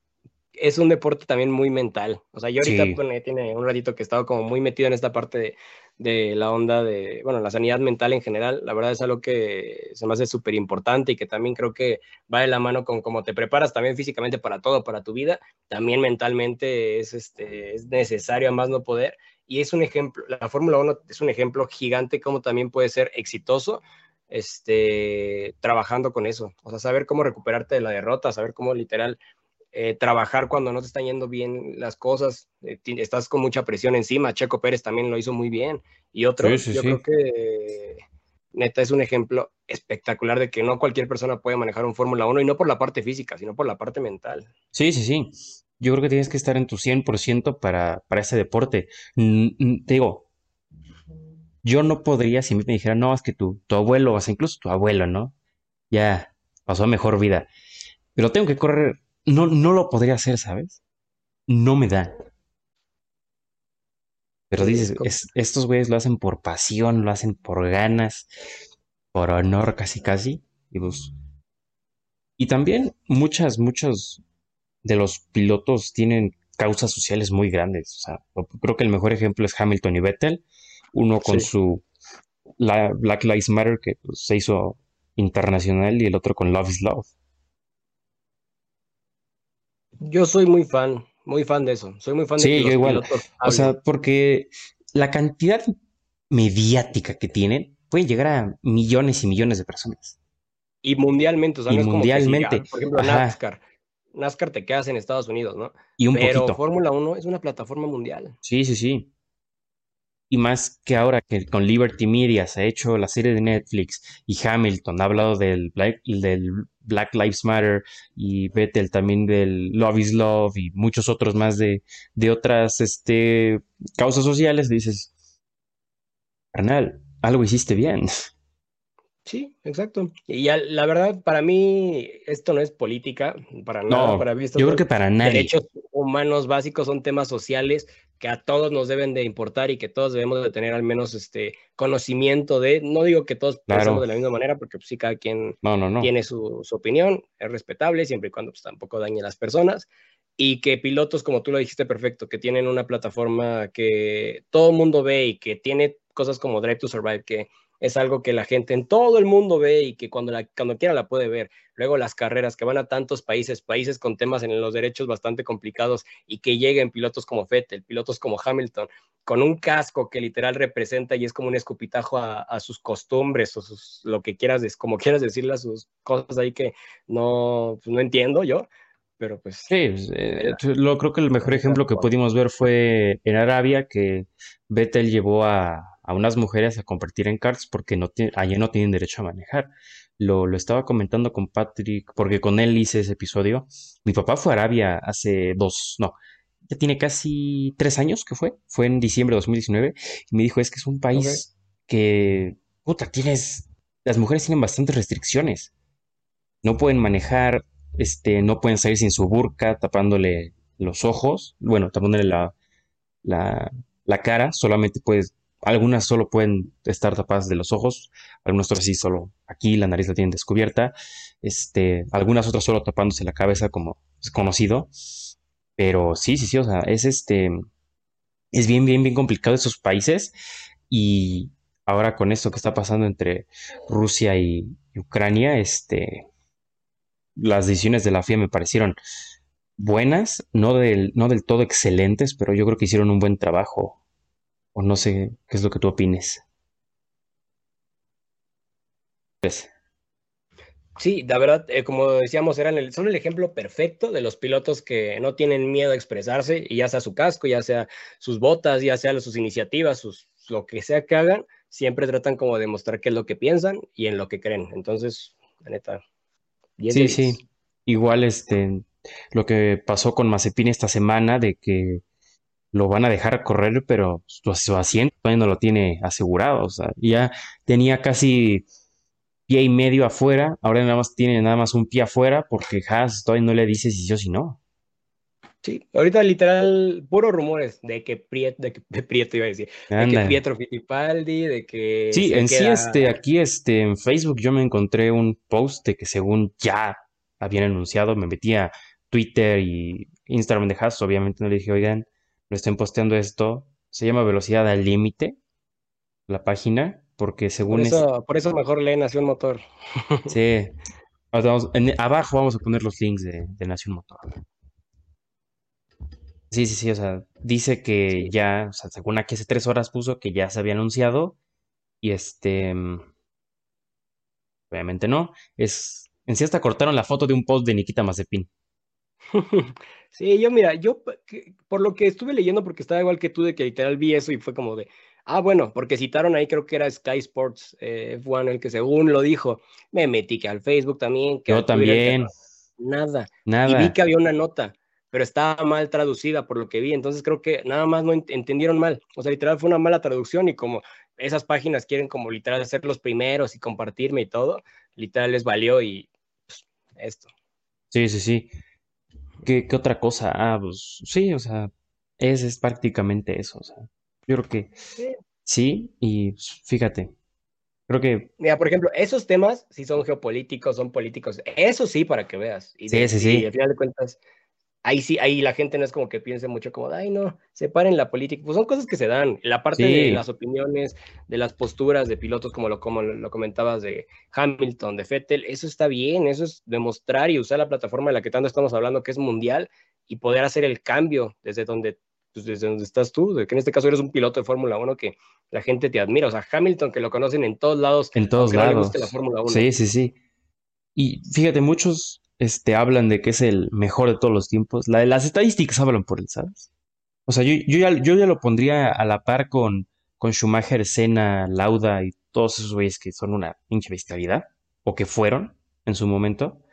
es un deporte también muy mental. O sea, yo ahorita tiene un ratito que he estado como muy metido en esta parte de, de la onda de, bueno, la sanidad mental en general, la verdad es algo que se me hace súper importante y que también creo que va de la mano con cómo te preparas también físicamente para todo, para tu vida, también mentalmente es, este, es necesario a más no poder. Y es un ejemplo, la Fórmula 1 es un ejemplo gigante como también puede ser exitoso este, trabajando con eso. O sea, saber cómo recuperarte de la derrota, saber cómo literal eh, trabajar cuando no te están yendo bien las cosas, eh, estás con mucha presión encima. Checo Pérez también lo hizo muy bien. Y otro, yo creo que neta es un ejemplo espectacular de que no cualquier persona puede manejar un Fórmula 1 y no por la parte física, sino por la parte mental. Sí, sí, sí. Yo creo que tienes que estar en tu 100% para, para ese deporte. te digo, yo no podría si me dijera, no, es que tu, tu abuelo, o sea, incluso tu abuelo, ¿no? Ya pasó a mejor vida. Pero tengo que correr no, no lo podría hacer, ¿sabes? No me da. Pero dices, estos güeyes lo hacen por pasión, lo hacen por ganas, por honor casi casi. Y, pues, y también muchas, muchos de los pilotos tienen causas sociales muy grandes. O sea, creo que el mejor ejemplo es Hamilton y Vettel. Uno con su la Black Lives Matter que pues, se hizo internacional y el otro con Love is Love. Yo soy muy fan, muy fan de eso. Soy muy fan de Sí, yo igual. O sea, porque la cantidad mediática que tienen puede llegar a millones y millones de personas. Y mundialmente, o sea, y mundialmente. por ejemplo, NASCAR. NASCAR te quedas en Estados Unidos, ¿no? Y un Pero Fórmula 1 es una plataforma mundial. Sí, sí, sí. Y más que ahora que con Liberty Media se ha hecho la serie de Netflix y Hamilton ha hablado del Black, del Black Lives Matter y Vettel también del Love is Love y muchos otros más de, de otras este, causas sociales, dices, carnal, algo hiciste bien. Sí, exacto. Y ya, la verdad, para mí, esto no es política, para nada. para mí yo creo que para nadie. Derechos humanos básicos son temas sociales que a todos nos deben de importar y que todos debemos de tener al menos este conocimiento de, no digo que todos pensemos de la misma manera, porque pues, sí, cada quien tiene su, su, opinión, es respetable, siempre y cuando pues, tampoco dañe a las personas, y que pilotos, como tú lo dijiste perfecto, que tienen una plataforma que todo el mundo ve y que tiene cosas como Drive to Survive, que es algo que la gente en todo el mundo ve y que cuando, la, cuando quiera la puede ver. Luego las carreras que van a tantos países, países con temas en los derechos bastante complicados y que lleguen pilotos como Vettel, pilotos como Hamilton, con un casco que literal representa y es como un escupitajo a, sus costumbres o sus, lo que quieras, como quieras decirle a sus cosas ahí que no, pues, no entiendo yo. Pero pues. Sí, pues, eh, lo, creo que el mejor ejemplo que pudimos ver fue en Arabia, que Vettel llevó a, a unas mujeres a convertir en karts porque no allí no tienen derecho a manejar. Lo, lo, estaba comentando con Patrick, porque con él hice ese episodio. Mi papá fue a Arabia hace dos, no, ya tiene casi tres años que fue, fue en diciembre de 2019, y me dijo, es que es un país que, puta, tienes, las mujeres tienen bastantes restricciones. no pueden manejar, este, no pueden salir sin su burka, tapándole los ojos, bueno, tapándole la, la, la cara, solamente puedes, algunas solo pueden estar tapadas de los ojos, algunas otras sí solo aquí, la nariz la tienen descubierta, este, algunas otras solo tapándose la cabeza como es conocido, pero sí, sí, sí, o sea, es este, es bien, bien, bien complicado esos países y ahora con esto que está pasando entre Rusia y, Ucrania, este, las decisiones de la FIA me parecieron buenas, no del, no del todo excelentes, pero yo creo que hicieron un buen trabajo. O no sé qué es lo que tú opines. Pues. Sí, la verdad, eh, como decíamos, eran el, son el ejemplo perfecto de los pilotos que no tienen miedo a expresarse, y ya sea su casco, ya sea sus botas, ya sea sus iniciativas, sus, lo que sea que hagan, siempre tratan como de mostrar qué es lo que piensan y en lo que creen. Entonces, la neta. Sí, sí. Igual este, lo que pasó con Mazepin esta semana, de que lo van a dejar correr, pero su, asiento todavía no lo tiene asegurado. O sea, ya tenía casi pie y medio afuera, ahora nada más tiene nada más un pie afuera porque Haas todavía no le dice si sí o si no. Sí, ahorita literal, puros rumores de que Prieto, de que Prieto iba a decir, de que Pietro Fittipaldi, de que... Sí, en sí, este, aquí este, en Facebook yo me encontré un post de que según ya habían anunciado, me metí a Twitter y Instagram de Haas, obviamente no le dije, oigan, no estén posteando esto, se llama Velocidad al Límite, la página, porque según... Por eso, por eso mejor lee Nación Motor. Sí, abajo vamos a poner los links de, de Nación Motor. Sí, sí, sí, o sea, dice que ya, o sea, según aquí hace tres horas puso que ya se había anunciado y este, mm, obviamente no, es, en sí hasta cortaron la foto de un post de Nikita Mazepin. Sí, yo mira, yo por lo que estuve leyendo, porque estaba igual que tú, de que literal vi eso y fue como de, ah, bueno, porque citaron ahí, creo que era Sky Sports eh, F1 el que según lo dijo, me metí que al Facebook también, que yo también. nada. Nada. Y vi que había una nota pero estaba mal traducida por lo que vi, entonces creo que nada más no entendieron mal, o sea, literal fue una mala traducción y como esas páginas quieren como literal ser los primeros y compartirme y todo, literal les valió y pues, esto. Sí, sí, sí. ¿Qué, otra cosa? Ah, pues sí, o sea, es, es prácticamente eso, o sea, yo creo que sí, y pues, fíjate, Creo que. Mira, por ejemplo, esos temas sí son geopolíticos, son políticos. Eso sí, para que veas. Y sí, sí, sí. Y al final de cuentas, ahí sí, ahí la gente no es como que piense mucho como, ay, no, separen la política. Pues son cosas que se dan. La parte de las opiniones, de las posturas de pilotos, como lo, como lo comentabas de Hamilton, de Fettel, eso está bien, eso es demostrar y usar la plataforma de la que tanto estamos hablando, que es mundial, y poder hacer el cambio desde donde, pues desde donde estás tú, que en este caso eres un piloto de Fórmula 1 que la gente te admira. O sea, Hamilton, que lo conocen en todos lados. En todos lados. la Fórmula 1. Sí, sí, sí. Y fíjate, muchos este, hablan de que es el mejor de todos los tiempos. La, las estadísticas hablan por él, ¿sabes? O sea, yo, yo, ya, yo ya lo pondría a la par con, con Schumacher, Senna, Lauda y todos esos güeyes que son una pinche bestialidad, o que fueron en su momento.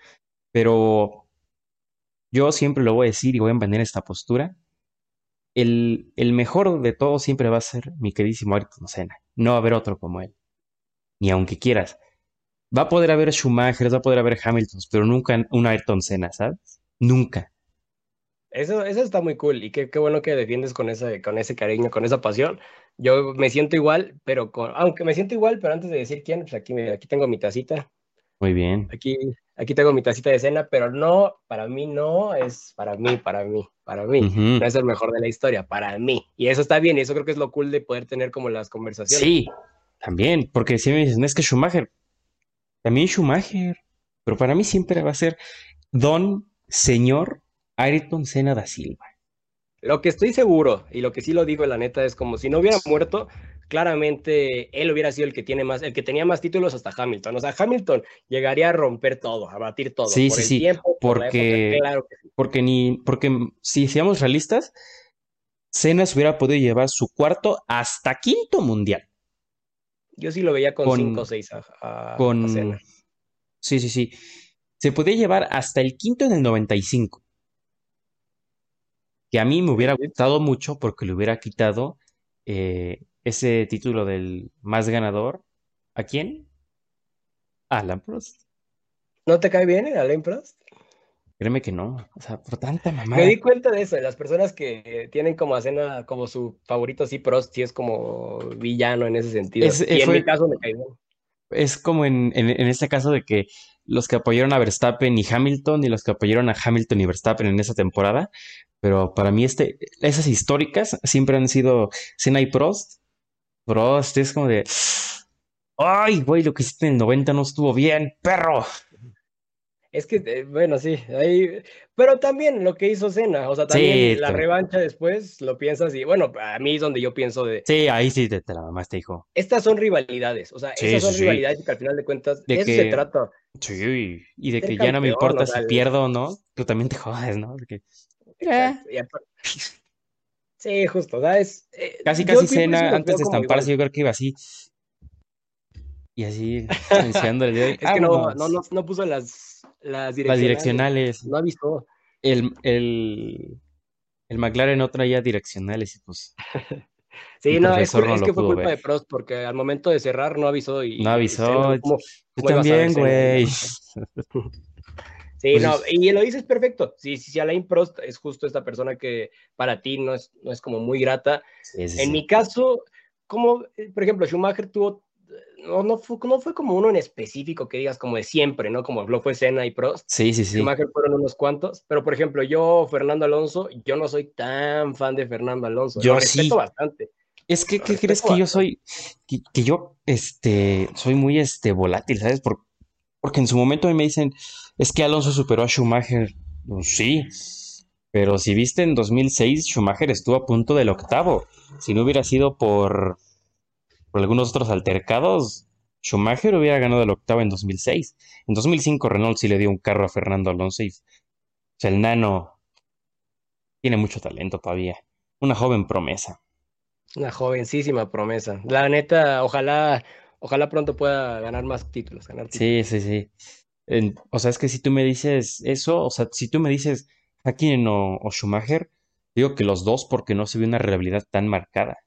Pero yo siempre lo voy a decir y voy a mantener esta postura. El, el, mejor de todos siempre va a ser mi queridísimo Ayrton Senna. No va a haber otro como él. Ni aunque quieras. Va a poder haber Schumacher, va a poder haber Hamilton, pero nunca un Ayrton Senna, ¿sabes? Nunca. Eso, eso está muy cool y qué, qué bueno que defiendes con ese, con ese cariño, con esa pasión. Yo me siento igual, pero con, aunque me siento igual, pero antes de decir quién, pues aquí, aquí tengo mi tacita. Muy bien. Aquí, aquí tengo mi tacita de cena, pero no, para mí no, es para mí, para mí, para mí. No es el mejor de la historia, para mí. Y eso está bien, y eso creo que es lo cool de poder tener como las conversaciones. Sí, también, porque si me dicen, es que Schumacher, también Schumacher, pero para mí siempre va a ser Don Señor Ayrton Senna da Silva. Lo que estoy seguro, y lo que sí lo digo la neta, es como si no hubiera muerto, claramente él hubiera sido el que tiene más, el que tenía más títulos hasta Hamilton. O sea, Hamilton llegaría a romper todo, a batir todo. Sí, sí, sí. porque, porque ni, porque si seamos realistas, Senna se hubiera podido llevar su cuarto hasta quinto mundial. Yo sí lo veía con 5 o 6 a, con... Sí, sí, sí. Se podía llevar hasta el quinto en el 95. Que a mí me hubiera gustado mucho porque le hubiera quitado eh, ese título del más ganador. ¿A quién? A Alan Prost. ¿No te cae bien el Alain Prost? Créeme que no, o sea, por tanta mamá. Me di cuenta de eso, de las personas que tienen como a cena, como su favorito, sí, Prost sí es como villano en ese sentido. y en mi caso me bien. Es como en, en, en, este caso de que los que apoyaron a Verstappen y Hamilton y los que apoyaron a Hamilton y Verstappen en esa temporada, pero para mí este, esas históricas siempre han sido Senna y Prost. Prost es como de, ay, güey, lo que hiciste en el 90 no estuvo bien, perro. Es que, eh, bueno, sí, ahí, pero también lo que hizo Cena, o sea, también la revancha después lo piensas y, bueno, a mí es donde yo pienso de... Sí, ahí sí te, te la mamaste, hijo. Estas son rivalidades, o sea, esas son rivalidades que al final de cuentas, de eso se trata. Sí, y de que ya no me importa si pierdo o no, tú también te jodes, ¿no? Sí, justo, ¿sabes? Eh, casi, casi Cena, antes de estamparse, yo creo que iba así... Y así, iniciándole. es que no, no, no, no puso las las direccionales. No avisó. El, el, el McLaren no traía direccionales y pues. sí, no, es, que fue culpa de Prost porque al momento de cerrar no avisó y. No avisó. también, güey. Sí, pues no, y lo dices perfecto. Sí, sí, sí, Alain Prost es justo esta persona que para ti no es, no es como muy grata. en mi caso, como, por ejemplo, Schumacher tuvo no, no, fue, no fue como uno en específico que digas como de siempre, ¿no? Como lo fue Senna y Prost. Sí, sí, sí. Schumacher fueron unos cuantos, pero por ejemplo, yo, Fernando Alonso, yo no soy tan fan de Fernando Alonso. Yo lo respeto bastante. Es que, ¿qué crees que yo soy? Que, yo, este, soy muy, este, volátil, ¿sabes? porque en su momento me dicen, es que Alonso superó a Schumacher. Pues sí, pero si viste en 2006, Schumacher estuvo a punto del octavo. Si no hubiera sido por por algunos otros altercados, Schumacher hubiera ganado el octavo en 2006. En 2005 Renault sí le dio un carro a Fernando Alonso y o sea, el nano tiene mucho talento todavía. Una joven promesa. Una jovencísima promesa. La neta, ojalá, ojalá pronto pueda ganar más títulos. Sí, sí, sí. o sea, es que si tú me dices eso, o sea, si tú me dices Hakkinen o, o Schumacher, digo que los dos porque no se ve una realidad tan marcada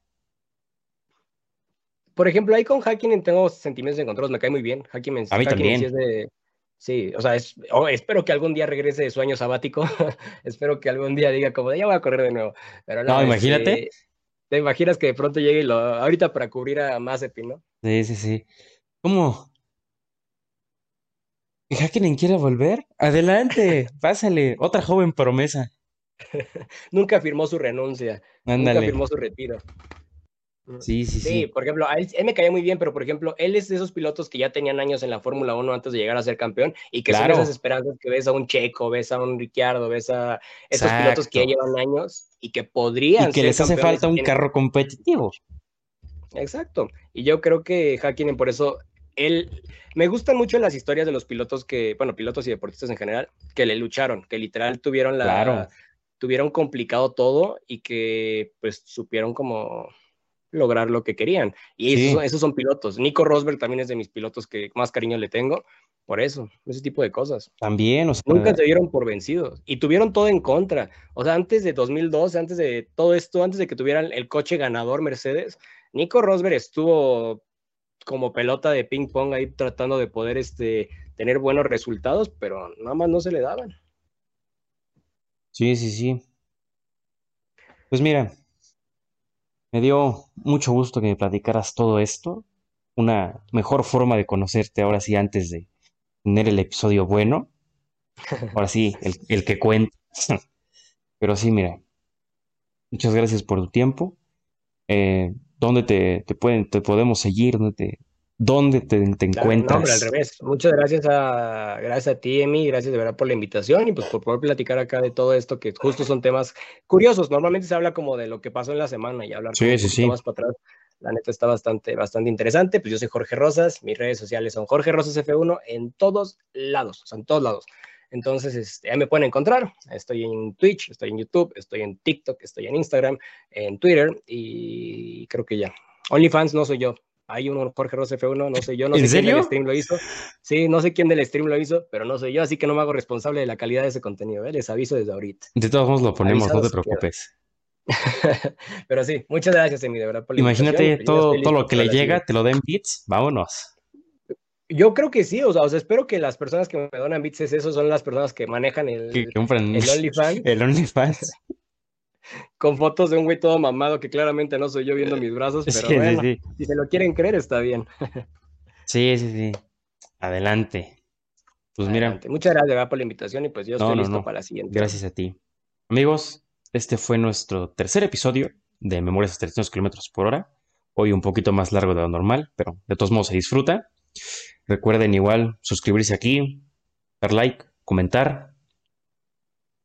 por ejemplo, ahí con Hacking tengo sentimientos encontrados, me cae muy bien. Hacking a mí también. Sí, es de, sí, o sea, es, oh, espero que algún día regrese de su año sabático. espero que algún día diga como ya voy a correr de nuevo. Pero no, no imagínate. te imaginas que de pronto llegue y lo, ahorita para cubrir a Mazepin, ¿no? Sí, sí, sí. ¿Cómo? ¿Hackinen quiere volver? Adelante, pásale, otra joven promesa. Nunca firmó su renuncia. Nunca firmó su retiro. Sí, sí, sí. Sí, por ejemplo, él, me caía muy bien, pero por ejemplo, él es de esos pilotos que ya tenían años en la Fórmula 1 antes de llegar a ser campeón y que son esas esperanzas que ves a un Checo, ves a un Ricciardo, ves a esos pilotos que ya llevan años y que podrían y que les hace falta un carro competitivo. Exacto. Y yo creo que Hakkinen por eso él me gustan mucho las historias de los pilotos que, bueno, pilotos y deportistas en general, que le lucharon, que literal tuvieron la tuvieron complicado todo y que pues supieron como lograr lo que querían. Y esos, son pilotos. Nico Rosberg también es de mis pilotos que más cariño le tengo. Por eso, ese tipo de cosas. También, o sea, Nunca se dieron por vencidos. Y tuvieron todo en contra. O sea, antes de 2012, antes de todo esto, antes de que tuvieran el coche ganador Mercedes, Nico Rosberg estuvo como pelota de ping pong ahí tratando de poder este, tener buenos resultados, pero nada más no se le daban. Sí, sí, sí. Pues mira, me dio mucho gusto que me platicaras todo esto. Una mejor forma de conocerte ahora sí antes de tener el episodio bueno. Ahora sí, el, que cuenta. Pero sí, mira. Muchas gracias por tu tiempo. Eh, ¿Dónde te, te, pueden, te podemos seguir? ¿Dónde te, ¿Dónde te, encuentras? No, al revés. Muchas gracias a, gracias a ti, Emi, gracias de verdad por la invitación y pues por poder platicar acá de todo esto, que justo son temas curiosos. Normalmente se habla como de lo que pasó en la semana y hablar sí, sí, más para atrás. La neta está bastante, bastante interesante. Pues yo soy Jorge Rosas, mis redes sociales son Jorge Rosas F1 en todos lados, o sea, en todos lados. Entonces, este, ahí me pueden encontrar. Estoy en Twitch, estoy en YouTube, estoy en TikTok, estoy en Instagram, en Twitter y creo que ya. OnlyFans no soy yo, hay uno Jorge Ross F1, no sé yo, no sé quién del stream lo hizo. Sí, no sé quién del stream lo hizo, pero no sé yo, así que no me hago responsable de la calidad de ese contenido, ¿eh? les aviso desde ahorita. De todos modos lo ponemos, no te preocupes. pero sí, muchas gracias, Emi, de verdad. Imagínate todo, todo lo que le llega, te lo den bits, vámonos. Yo creo que sí, o sea, espero que las personas que me donan bits es eso, son las personas que manejan el, el OnlyFans. El OnlyFans. Con fotos de un güey todo mamado que claramente no soy yo viendo mis brazos, pero bueno, si se lo quieren creer está bien. Sí, sí, sí. Adelante. Pues mira. Muchas gracias por la invitación y pues yo estoy listo para la siguiente. Gracias a ti. Amigos, este fue nuestro tercer episodio de Memorias a 300 kilómetros por hora. Hoy un poquito más largo de lo normal, pero de todos modos se disfruta. Recuerden igual suscribirse aquí, dar like, comentar.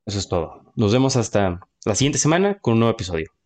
Eso es todo. Nos vemos hasta la siguiente semana con un nuevo episodio.